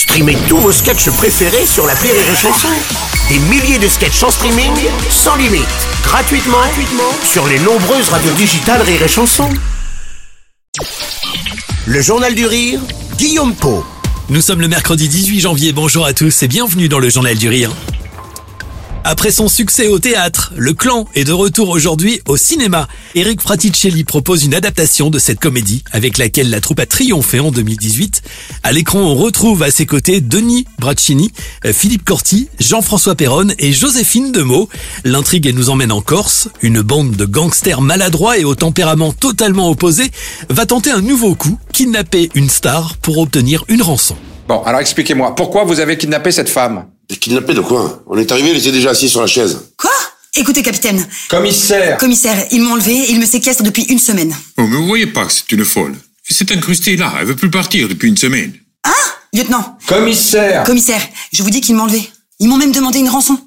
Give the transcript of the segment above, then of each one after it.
Streamez tous vos sketchs préférés sur la Rire et Chanson. Des milliers de sketchs en streaming, sans limite, gratuitement, gratuitement sur les nombreuses radios digitales Rire et. Le Journal du Rire, Guillaume Po. Nous sommes le mercredi 18 janvier, bonjour à tous et bienvenue dans le Journal du Rire. Après son succès au théâtre, le clan est de retour aujourd'hui au cinéma. Eric Fraticelli propose une adaptation de cette comédie avec laquelle la troupe a triomphé en 2018. À l'écran, on retrouve à ses côtés Denis Braccini, euh, Philippe Corti, Jean-François Perron et Joséphine Demeaux. L'intrigue nous emmène en Corse. Une bande de gangsters maladroits et au tempérament totalement opposé va tenter un nouveau coup, kidnapper une star pour obtenir une rançon. Bon, alors expliquez-moi, pourquoi vous avez kidnappé cette femme? Kidnappé de quoi On est arrivé, il était déjà assis sur la chaise. Quoi Écoutez, capitaine. Commissaire Commissaire, ils m'ont enlevé et ils me séquestrent depuis une semaine. Oh, mais vous voyez pas que c'est une folle. Elle s'est incrustée là, elle veut plus partir depuis une semaine. Hein Lieutenant Commissaire Commissaire, je vous dis qu'ils m'ont enlevé. Ils m'ont même demandé une rançon.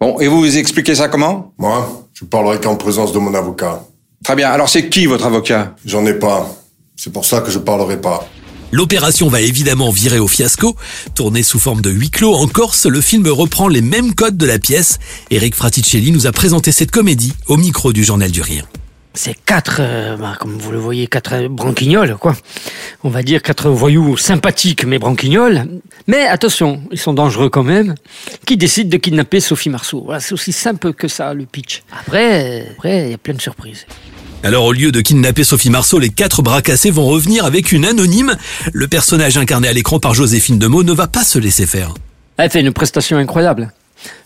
Bon, et vous vous expliquez ça comment Moi, je parlerai qu'en présence de mon avocat. Très bien, alors c'est qui votre avocat? J'en ai pas. C'est pour ça que je parlerai pas. L'opération va évidemment virer au fiasco. Tourné sous forme de huis clos en Corse, le film reprend les mêmes codes de la pièce. Eric Fraticelli nous a présenté cette comédie au micro du Journal du Rire. C'est quatre, euh, bah, comme vous le voyez, quatre euh, branquignoles, quoi. On va dire quatre voyous sympathiques, mais branquignoles. Mais attention, ils sont dangereux quand même. Qui décide de kidnapper Sophie Marceau c'est aussi simple que ça, le pitch. Après, après, il y a plein de surprises. Alors au lieu de kidnapper Sophie Marceau, les quatre bras cassés vont revenir avec une anonyme. Le personnage incarné à l'écran par Joséphine Demeaux ne va pas se laisser faire. Elle fait une prestation incroyable.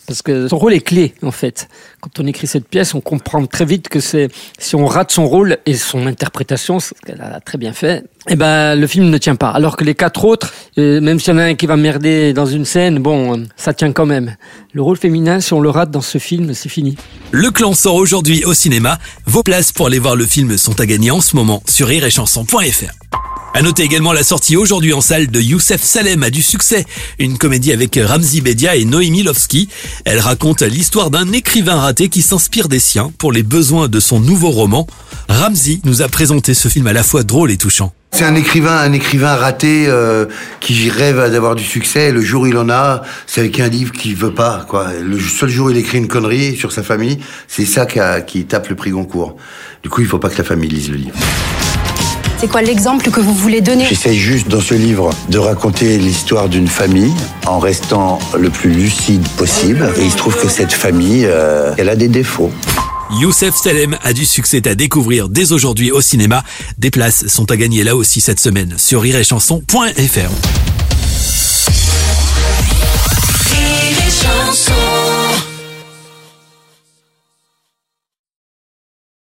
Parce que son rôle est clé, en fait. Quand on écrit cette pièce, on comprend très vite que c'est, si on rate son rôle et son interprétation, ce qu'elle a très bien fait, eh ben, le film ne tient pas. Alors que les quatre autres, euh, même s'il y en a un qui va merder dans une scène, bon, euh, ça tient quand même. Le rôle féminin, si on le rate dans ce film, c'est fini. Le clan sort aujourd'hui au cinéma. Vos places pour aller voir le film sont à gagner en ce moment sur rireetchanson.fr. À noter également la sortie aujourd'hui en salle de Youssef Salem a du succès, une comédie avec Ramzi Bedia et Noémie Lovski. Elle raconte l'histoire d'un écrivain raté qui s'inspire des siens pour les besoins de son nouveau roman. Ramzi nous a présenté ce film à la fois drôle et touchant. C'est un écrivain, un écrivain raté euh, qui rêve d'avoir du succès. Le jour où il en a, c'est avec un livre qu'il veut pas. Quoi. Le seul jour où il écrit une connerie sur sa famille, c'est ça qui, tape le prix Goncourt. Du coup, il faut pas que la famille lise le livre. C'est quoi l'exemple que vous voulez donner J'essaye juste dans ce livre de raconter l'histoire d'une famille en restant le plus lucide possible. Et il se trouve que cette famille, euh, elle a des défauts. Youssef Salem a du succès à découvrir dès aujourd'hui au cinéma. Des places sont à gagner là aussi cette semaine sur rireetchanson.fr.